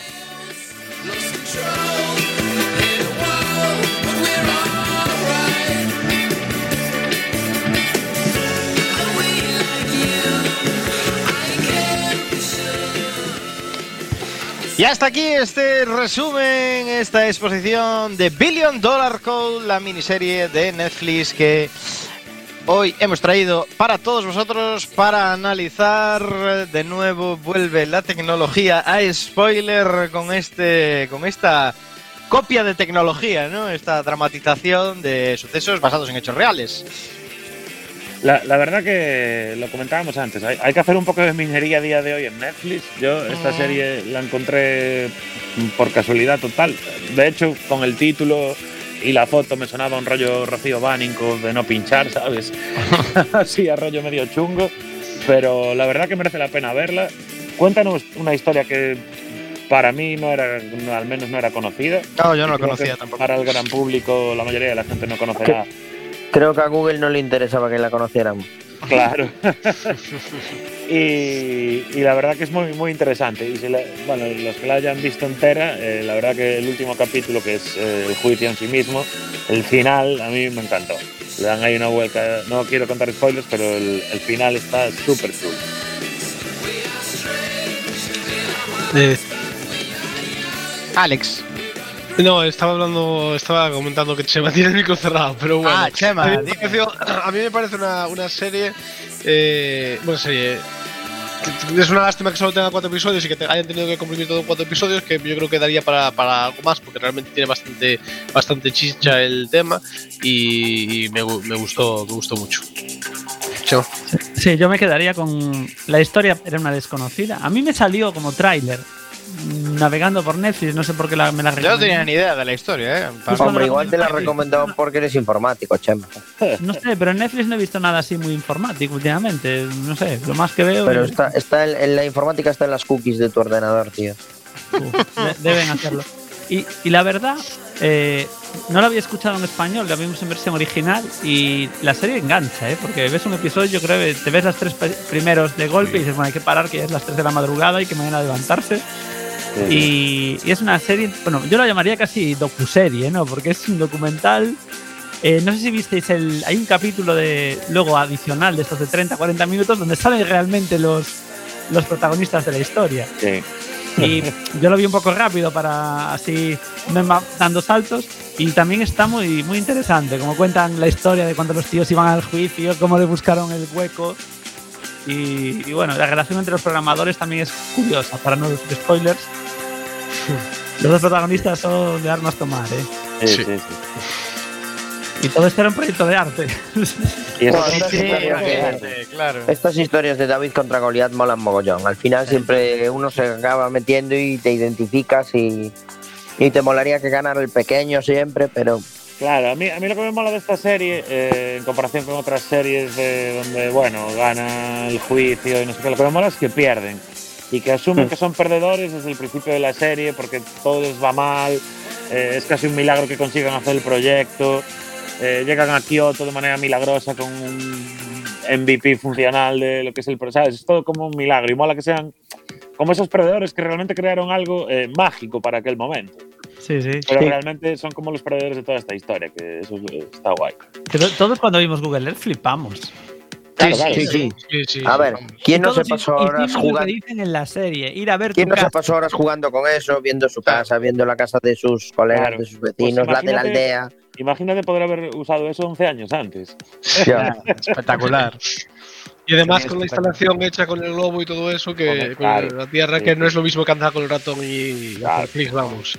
Y hasta aquí este resumen, esta exposición de Billion Dollar Code, la miniserie de Netflix que hoy hemos traído para todos vosotros para analizar de nuevo vuelve la tecnología a spoiler con este con esta copia de tecnología, ¿no? Esta dramatización de sucesos basados en hechos reales. La, la verdad que lo comentábamos antes, hay, hay que hacer un poco de minería a día de hoy en Netflix. Yo esta serie la encontré por casualidad total. De hecho, con el título y la foto me sonaba un rollo Rocío Bánico de no pinchar, ¿sabes? Así a rollo medio chungo. Pero la verdad que merece la pena verla. Cuéntanos una historia que para mí no era, no, al menos no era conocida. No, yo no la conocía tampoco. Para el gran público, la mayoría de la gente no conocerá. Creo que a Google no le interesaba que la conociéramos. Claro. y, y la verdad que es muy, muy interesante. Y si la- bueno, los que la hayan visto entera, eh, la verdad que el último capítulo, que es eh, el juicio en sí mismo, el final a mí me encantó. Le dan ahí una vuelta. No quiero contar spoilers, pero el, el final está súper chulo. Alex. No, estaba hablando, estaba comentando que Chema tiene el micro cerrado, pero bueno. Ah, Chema, A mí me, dime. pareció- a mí me parece una, una serie. Eh, bueno, serie. Es una lástima que solo tenga cuatro episodios y que te hayan tenido que comprimir todo en cuatro episodios, que yo creo que daría para, para algo más, porque realmente tiene bastante, bastante chicha el tema y, y me, me gustó, me gustó mucho. Chema. Sí, yo me quedaría con. La historia era una desconocida. A mí me salió como tráiler navegando por Netflix, no sé por qué la- me la Yo no tenía ni idea de la historia, ¿eh? Pues Hombre, igual te la recomendado porque eres informático, Chema. No sé, pero en Netflix no he visto nada así muy informático últimamente. No sé, lo más que veo. Pero está, está en, en la informática está en las cookies de tu ordenador, tío. de- deben hacerlo. Y, y la verdad, eh, no la había escuchado en español, la vimos en versión original y la serie engancha, ¿eh? porque ves un episodio, yo creo que te ves las tres primeros de golpe y dices, bueno, hay que parar, que ya es las 3 de la madrugada y que mañana levantarse. Y, y es una serie, bueno, yo la llamaría casi docuserie, ¿no? Porque es un documental. eh, no sé si visteis el. Hay un capítulo de luego adicional de estos de 30, 40 minutos donde salen realmente los, los protagonistas de la historia. Sí. Y yo lo vi un poco rápido para así dando saltos. Y también está muy, muy interesante, como cuentan la historia de cuando los tíos iban al juicio, cómo le buscaron el hueco. Y, y bueno, la relación entre los programadores también es curiosa, para no decir spoilers. Los dos protagonistas son de armas tomar, ¿eh? Sí, sí, sí. Y todo esto era un proyecto de arte. Y Bueno, sí, estas historias sí, que- claro. Estas historias de David contra Goliat molan mogollón. Al final siempre uno se acaba metiendo y te identificas y, y te molaría que ganara el pequeño siempre, pero Claro, a mí, a mí lo que me mola de esta serie, eh, en comparación con otras series de donde, bueno, gana el juicio y no sé qué, lo que me mola es que pierden y que asumen que son perdedores desde el principio de la serie porque todo les va mal, eh, es casi un milagro que consigan hacer el proyecto, eh, llegan a Kioto de manera milagrosa con un MVP funcional de lo que es el proceso, es todo como un milagro y mola que sean como esos perdedores que realmente crearon algo eh, mágico para aquel momento. Sí, sí. Pero Sí. realmente son como los perdedores de toda esta historia, que eso es- está guay. To- todos cuando vimos Google Earth flipamos. Claro, sí, sí. Sí, sí, A ver. ¿quién no se pasó horas lo que jugando? dicen en la serie, ir a ver ¿Quién no se casa. pasó horas jugando con eso, viendo su casa, viendo la casa de sus colegas, Claro. de sus vecinos, Pues la de la imagínate- aldea? Imagínate poder haber usado eso 11 años antes. Espectacular. Y además Sí, con la instalación hecha con el globo y todo eso, que con claro. la tierra, Sí, que sí. no es lo mismo que andar con el ratón y vamos.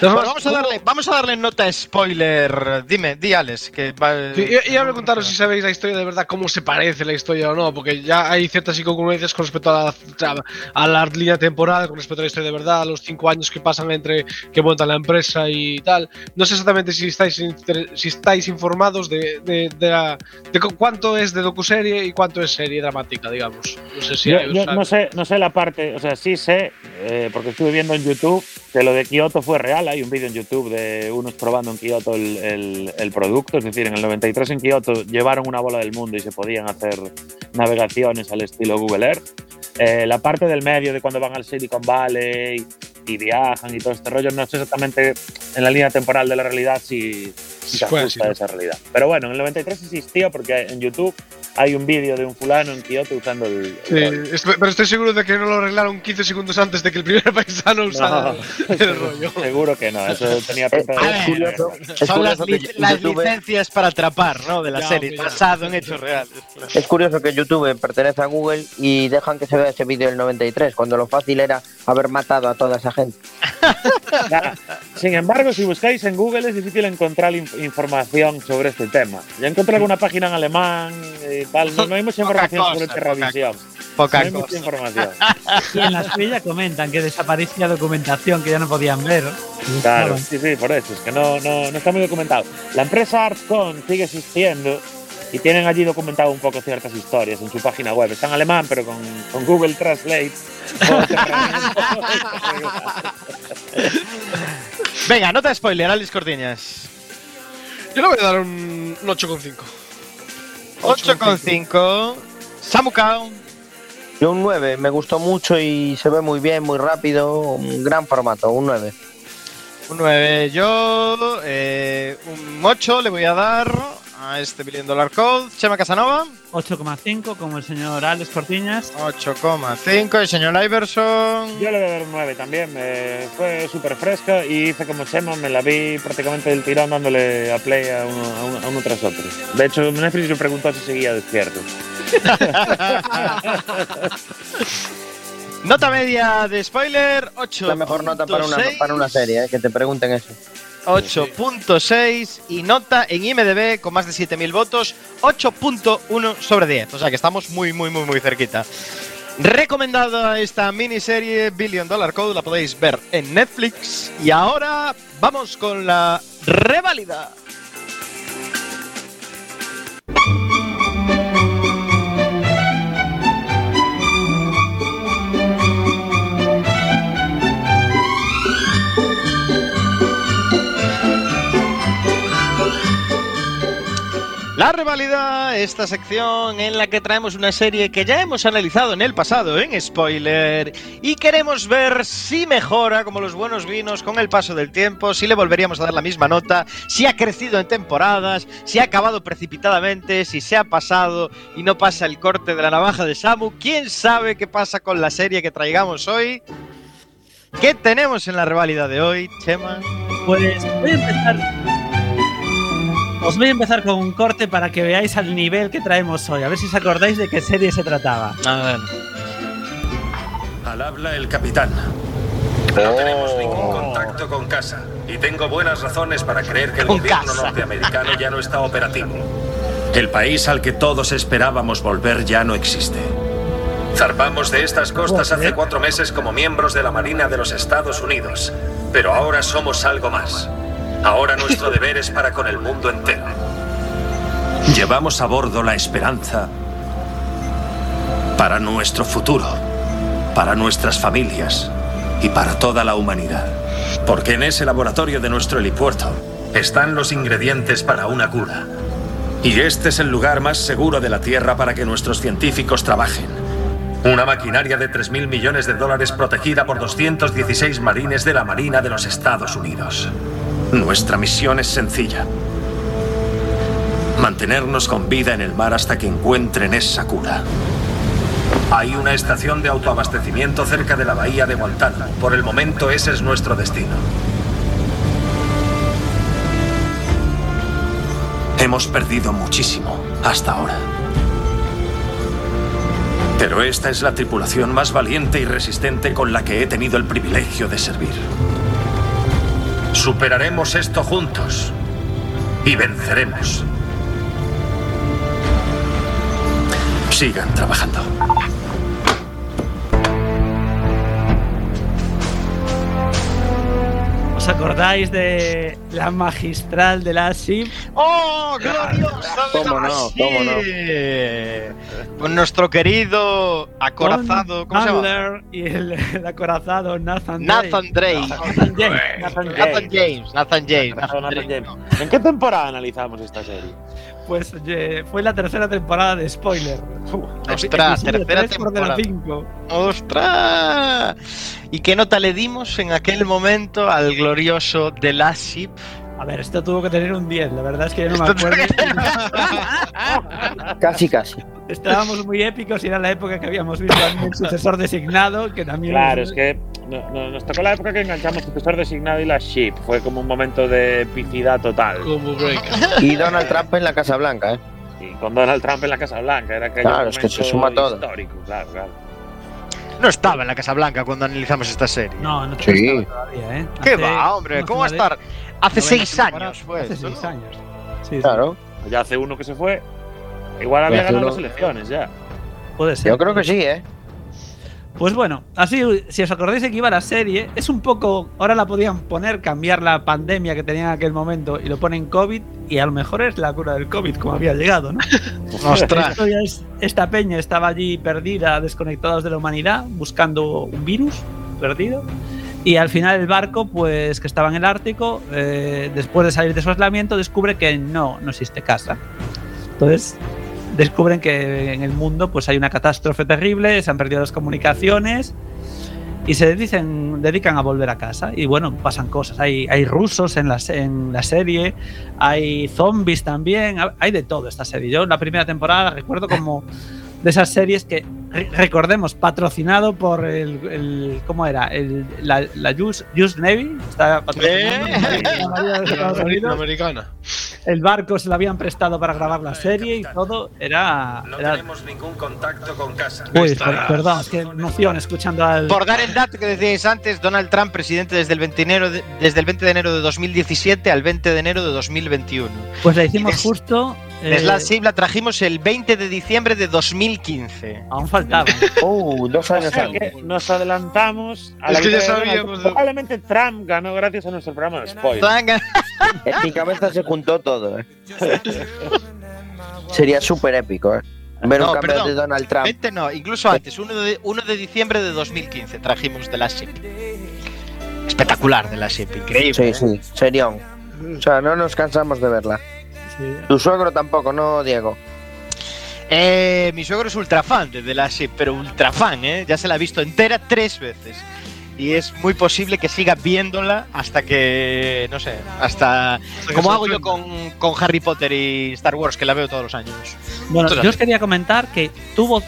Bueno, vamos a darle, vamos a darle nota spoiler. Dime, di Alex, que va- Sí, y- y a preguntaros si sabéis la historia de verdad, cómo se parece la historia o no, porque ya hay ciertas incongruencias con respecto a la, a la línea temporal, con respecto a la historia de verdad, a los cinco años que pasan entre que montan la empresa y tal. No sé exactamente si estáis, si estáis informados de, de, de la- de cu- cuánto es de docuserie y cuánto es serie dramática, digamos. No sé si Yo, hay- yo no, sé, no sé la parte, o sea, sí sé, eh, porque estuve viendo en YouTube que lo de Kioto fue real. Hay un vídeo en YouTube de unos probando en Kioto el, el- el producto. Es decir, en el 93 en Kioto llevaron una bola del mundo y se podían hacer navegaciones al estilo Google Earth. Eh, la parte del medio de cuando van al Silicon Valley y viajan y todo este rollo, no sé exactamente en la línea temporal de la realidad si, si se Fue ajusta a ¿no? esa realidad. Pero bueno, en el 93 existía porque en YouTube hay un vídeo de un fulano en Kioto usando el, el Sí, pero estoy seguro de que no lo arreglaron 15 segundos antes de que el primer paisano usara No, el rollo. Seguro que no, eso tenía pinta de. Curioso, es son las, licencias para atrapar, ¿no? De la Ya, serie, basado en hechos reales. Es curioso que YouTube pertenece a Google y dejan que se vea ese vídeo del 93, cuando lo fácil era haber matado a toda esa gente. Sin embargo, si buscáis en Google es difícil encontrar inf- información sobre este tema. Ya encontré alguna página en alemán y no, no hay mucha Poca información cosa, sobre poca- Terravisión. Poca no hay mucha cosa. información. Y en la suya comentan que desaparecía documentación que ya no podían ver. Claro, sí, sí, por eso, es que no, no, no está muy documentado. La empresa ArtCon sigue existiendo y tienen allí documentado un poco ciertas historias en su página web. Está en alemán, pero con, con Google Translate. Venga, nota spoiler, Alex Cortiñas. Yo le voy a dar un, un 8,5. 8,5. Samukao. Yo un 9, me gustó mucho y se ve muy bien, muy rápido, un gran formato, un 9. Un 9. Yo eh, un 8 le voy a dar a este Billion Dollar Code. Chema Casanova. 8,5 como el señor Alex Cortiñas. 8,5. El señor Iverson. Yo le voy a dar un 9 también, me fue súper fresca y hice como Chema, me la vi prácticamente del tirón dándole a play a uno, a uno- a uno tras otro. De hecho, Netflix me preguntó si seguía despierto. Nota media de spoiler, 8. La mejor nota para una, para una serie, eh, que te pregunten eso. 8.6 y nota en IMDB con más de 7.000 votos, 8.1 sobre 10. O sea que estamos muy, muy, muy, muy cerquita. Recomendada esta miniserie Billion Dollar Code, la podéis ver en Netflix. Y ahora vamos con la reválida. La reválida, esta sección en la que traemos una serie que ya hemos analizado en el pasado en spoiler y queremos ver si mejora como los buenos vinos con el paso del tiempo, si le volveríamos a dar la misma nota, si ha crecido en temporadas, si ha acabado precipitadamente, si se ha pasado y no pasa el corte de la navaja de Samu. ¿Quién sabe qué pasa con la serie que traigamos hoy? ¿Qué tenemos en la reválida de hoy, Chema? Pues voy a empezar. Os voy a empezar con un corte para que veáis al nivel que traemos hoy. A ver si os acordáis de qué serie se trataba. A ver. Al habla el capitán. No tenemos ningún contacto con casa y tengo buenas razones para creer que el Con gobierno casa. norteamericano ya no está operativo. El país al que todos esperábamos volver ya no existe. Zarpamos de estas costas hace cuatro meses como miembros de la Marina de los Estados Unidos, pero ahora somos algo más. Ahora nuestro deber es para con el mundo entero. Llevamos a bordo la esperanza para nuestro futuro, para nuestras familias y para toda la humanidad. Porque en ese laboratorio de nuestro helipuerto están los ingredientes para una cura. Y este es el lugar más seguro de la Tierra para que nuestros científicos trabajen. Una maquinaria de 3.000 millones de dólares protegida por 216 marines de la Marina de los Estados Unidos. Nuestra misión es sencilla. Mantenernos con vida en el mar hasta que encuentren esa cura. Hay una estación de autoabastecimiento cerca de la bahía de Guantánamo. Por el momento ese es nuestro destino. Hemos perdido muchísimo hasta ahora. Pero esta es la tripulación más valiente y resistente con la que he tenido el privilegio de servir. Superaremos esto juntos y venceremos. Sigan trabajando. ¿Os acordáis de la magistral de la SIP? ¡Oh, gloriosa! ¿Cómo no? ¿Cómo no? Con nuestro querido acorazado, ¿cómo se llama? Y el, el acorazado Nathan Drake. Nathan Drake. Nathan James. Nathan James. Nathan James. Nathan James. ¿En qué temporada analizamos esta serie? Pues eh, fue la tercera temporada de Spoiler. Ostras, tercera tres por de la temporada. cinco. ¡Ostras! ¿Y qué nota le dimos en aquel momento al glorioso The Last Ship? A ver, esto tuvo que tener un 10, la verdad es que yo no me acuerdo. Casi, casi. Estábamos muy épicos y era la época que habíamos visto a un sucesor designado que también. Claro, es que no- no- nos tocó la época que enganchamos profesor designado y la ship. Fue como un momento de epicidad total. Y Donald Trump en la Casa Blanca, ¿eh? Y con Donald Trump en la Casa Blanca. Era Claro, es que se suma todo. Histórico, claro, claro. No estaba en la Casa Blanca cuando analizamos esta serie. No, no Sí. estaba todavía, ¿eh? ¿Qué Hace- va, hombre? ¿Cómo va a estar? Hace seis años fue. Hace esto, seis ¿no? años. Sí, sí. Claro. Ya hace uno que se fue. Igual había hace ganado uno- las elecciones ya. Puede ser. Yo creo que sí, ¿eh? Pues bueno, así, si os acordáis de que iba la serie, es un poco. Ahora la podían poner, cambiar la pandemia que tenía en aquel momento y lo ponen COVID, y a lo mejor es la cura del COVID, como había llegado, ¿no? Ostras. Es- esta peña estaba allí perdida, desconectados de la humanidad, buscando un virus perdido. Y al final el barco, pues que estaba en el Ártico, eh, después de salir de su aislamiento, descubre que no, no existe casa. Entonces descubren que en el mundo pues hay una catástrofe terrible, se han perdido las comunicaciones y se dicen, dedican a volver a casa. Y bueno, pasan cosas. Hay, hay rusos en la, en la serie, hay zombies también, ha- hay de todo esta serie. Yo la primera temporada la recuerdo como de esas series que, re- recordemos, patrocinado por el, el- ¿cómo era? El, la, la Just, Just Navy, está patrocinando la Estados Unidos. Americana. El barco se lo habían prestado para grabar la serie y todo. Era. No era tenemos ningún contacto con casa. Uy, per- perdón, es que emoción escuchando al. Por dar el dato que decíais antes, Donald Trump, presidente desde el 20 de enero de, desde el 20 de enero de 2017 al 20 de enero de 2021. Pues la hicimos des- justo. Eh, Slash la trajimos el 20 de diciembre de 2015. Aún faltaba. Uh, dos O años sea antes. nos adelantamos a Es la que ya de sabíamos de- Probablemente Trump ganó gracias a nuestro programa de spoiler. En mi cabeza se juntó todo, ¿eh? Sería súper épico, ¿eh? Ver un No, cambio perdón. de Donald Trump. 20 no, incluso antes, 1 de, 1 de diciembre de 2015 trajimos The Last Ship. Espectacular The Last Ship, increíble. Sí, sí, serión. O sea, no nos cansamos de verla. Tu suegro tampoco, ¿no, Diego? Eh, mi suegro es ultra fan de The Last Ship, pero ultra fan, ¿eh? Ya se la ha visto entera tres veces. Y es muy posible que siga viéndola hasta que, no sé, hasta... Como hago yo con, con Harry Potter y Star Wars, que la veo todos los años. Bueno, Entonces, yo os quería comentar que tuvo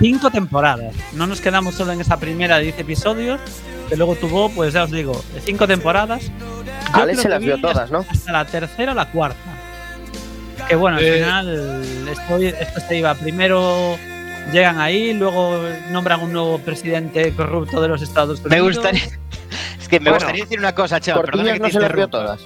cinco temporadas. No nos quedamos solo en esa primera de 10 episodios, que luego tuvo, pues ya os digo, cinco temporadas. Yo Ale se las vio vi todas, ¿no? Hasta la tercera o la cuarta. Que bueno, al Eh. final esto, esto se iba. Primero llegan ahí, luego nombran un nuevo presidente corrupto de los Estados Unidos. Me gustaría, Es que me Bueno, gustaría decir una cosa, chaval, perdona que no te se interrumpa. todas.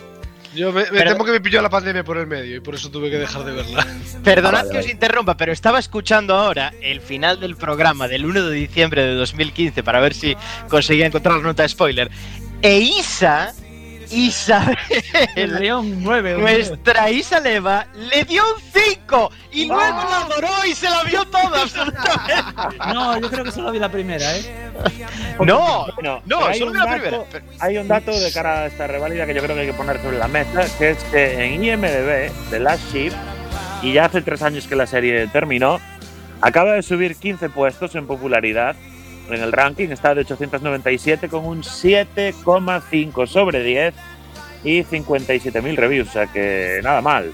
Yo me, me Pero- temo que me pilló la pandemia por el medio y por eso tuve que dejar de verla. Perdonad Ah, vale, que os interrumpa, pero estaba escuchando ahora el final del programa del 1 de diciembre de 2015 para ver si conseguía encontrar la nota de spoiler. E Isa, Isabel, El León 9. nuestra Isa Leva, le dio un 5 y luego la adoró y se la vio toda absolutamente. No, yo creo que solo vi la primera, ¿eh? No, Bueno, no, hay solo un la dato- primera. Hay un dato de cara a esta reválida que yo creo que hay que poner sobre la mesa, que es que en IMDB, The Last Ship, y ya hace tres años que la serie terminó, acaba de subir 15 puestos en popularidad en el ranking, está de 897 con un 7,5 sobre 10 y 57.000 reviews, o sea que nada mal.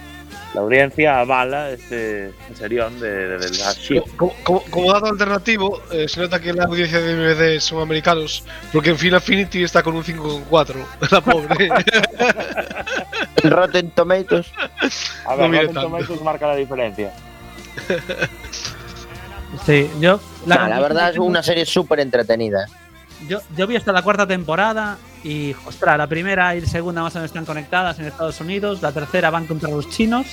La audiencia avala este serión de, de, Ship. Como, como- como dato alternativo, eh, se nota que la audiencia de MVD son americanos, porque en Final Affinity está con un 5,4. La pobre. El Rotten Tomatoes. A No ver, mire Rotten tanto. Tomatoes marca la diferencia. Sí, yo. Nah, la verdad es una serie súper entretenida. Yo, yo vi hasta la cuarta temporada y, ostras, la primera y la segunda más o menos están conectadas en Estados Unidos, la tercera van contra los chinos,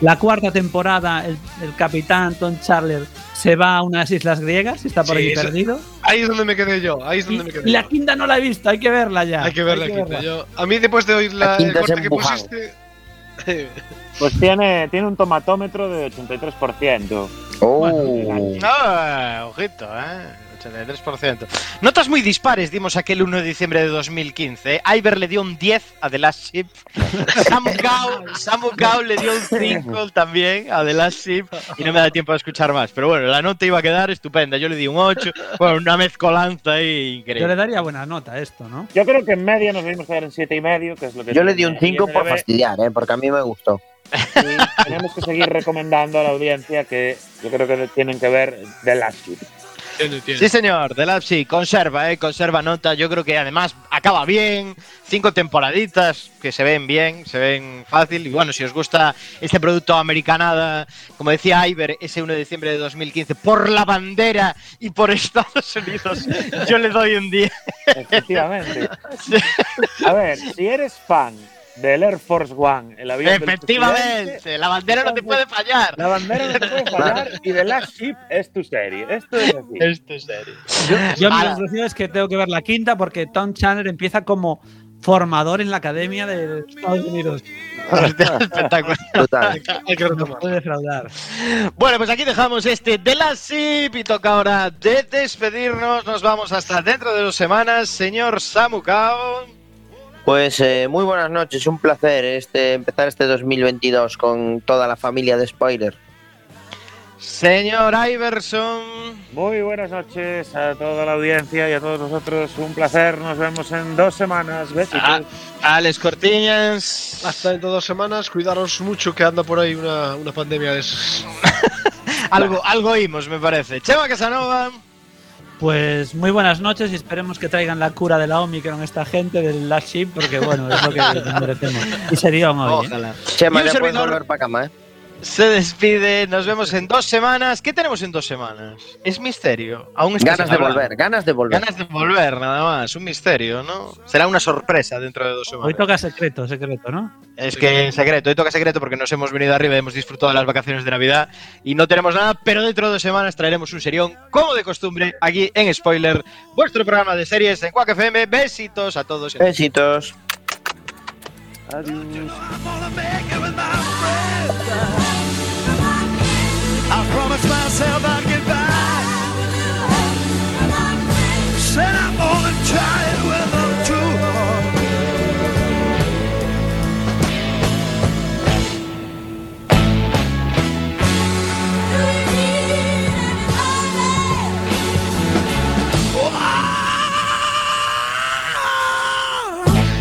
la cuarta temporada el, el capitán Tom Charler se va a unas islas griegas y está por Sí, ahí perdido. Ahí es donde me quedé yo. Ahí es donde me Y quedé la yo. quinta no la he visto, hay que verla ya. Hay que verla, hay quinta. Yo, a mí, después de oír la, La el corte que pusiste. Pues tiene, tiene un tomatómetro de 83%. Oh. Ah, ojito, ¿eh? 83%. Notas muy dispares dimos aquel 1 de diciembre de 2015. ¿eh? Iver le dio un 10 a The Last Ship. Samu Gao, Samu Gao le dio un 5 también a The Last Ship. Y no me da tiempo a escuchar más. Pero bueno, la nota iba a quedar estupenda. Yo le di un 8. Bueno, una mezcolanza ahí Yo increíble. le daría buena nota a esto, ¿no? Yo creo que en media nos debimos quedar en 7,5, que es lo que Yo le di un 5 por fastidiar, ¿eh? porque a mí me gustó. y tenemos que seguir recomendando a la audiencia que yo creo que tienen que ver The Last Ship. Sí, señor, The Lab sí, conserva, eh, conserva nota. Yo creo que además acaba bien, cinco temporaditas que se ven bien, se ven fácil. Y bueno, si os gusta este producto americanada, como decía Iber, ese 1 de diciembre de 2015, por la bandera y por Estados Unidos, yo le doy un 10. Efectivamente. A ver, si eres fan del Air Force One, el avión Efectivamente, la bandera no te puede fallar. la bandera no te puede fallar y The Last Ship es tu serie. Esto es así. Esto es serio. Yo, yo mi conclusión es que tengo que ver la quinta porque Tom Chandler empieza como formador en la academia de Estados Unidos. Espectacular. Total. Hay que No puede defraudar. Bueno, pues aquí dejamos este de la SIP y toca ahora de despedirnos. Nos vamos hasta dentro de dos semanas. Señor Samukao. Pues eh, muy buenas noches, un placer este empezar este 2022 con toda la familia de Spoiler. Señor Iverson. Muy buenas noches a toda la audiencia y a todos nosotros. Un placer. Nos vemos en dos semanas. Besitos. Ah, Alex Cortiñas. Hasta dentro de dos semanas, cuidaros mucho que anda por ahí una, una pandemia de esas. Algo, algo oímos, me parece. Chema Casanova. Pues muy buenas noches y esperemos que traigan la cura de la Omicron esta gente del Last Ship porque bueno, es lo que nos merecemos. Y serión hoy. ¿eh? Ojalá. Chema, Y un servidor- volver para cama, ¿eh? Se despide. Nos vemos en dos semanas. ¿Qué tenemos en dos semanas? Es misterio. Aún Ganas de volver, ganas de volver. Ganas de volver, nada más. Un misterio, ¿no? Será una sorpresa dentro de dos semanas. Hoy toca secreto, secreto, ¿no? Es que en secreto, hoy toca secreto porque nos hemos venido arriba y hemos disfrutado de las vacaciones de Navidad y no tenemos nada, pero dentro de dos semanas traeremos un serión, como de costumbre, aquí en Spoiler, vuestro programa de series en Quack FM. Besitos a todos. y a todas. Besitos. Adiós. myself I'd get. Said I'm on a time.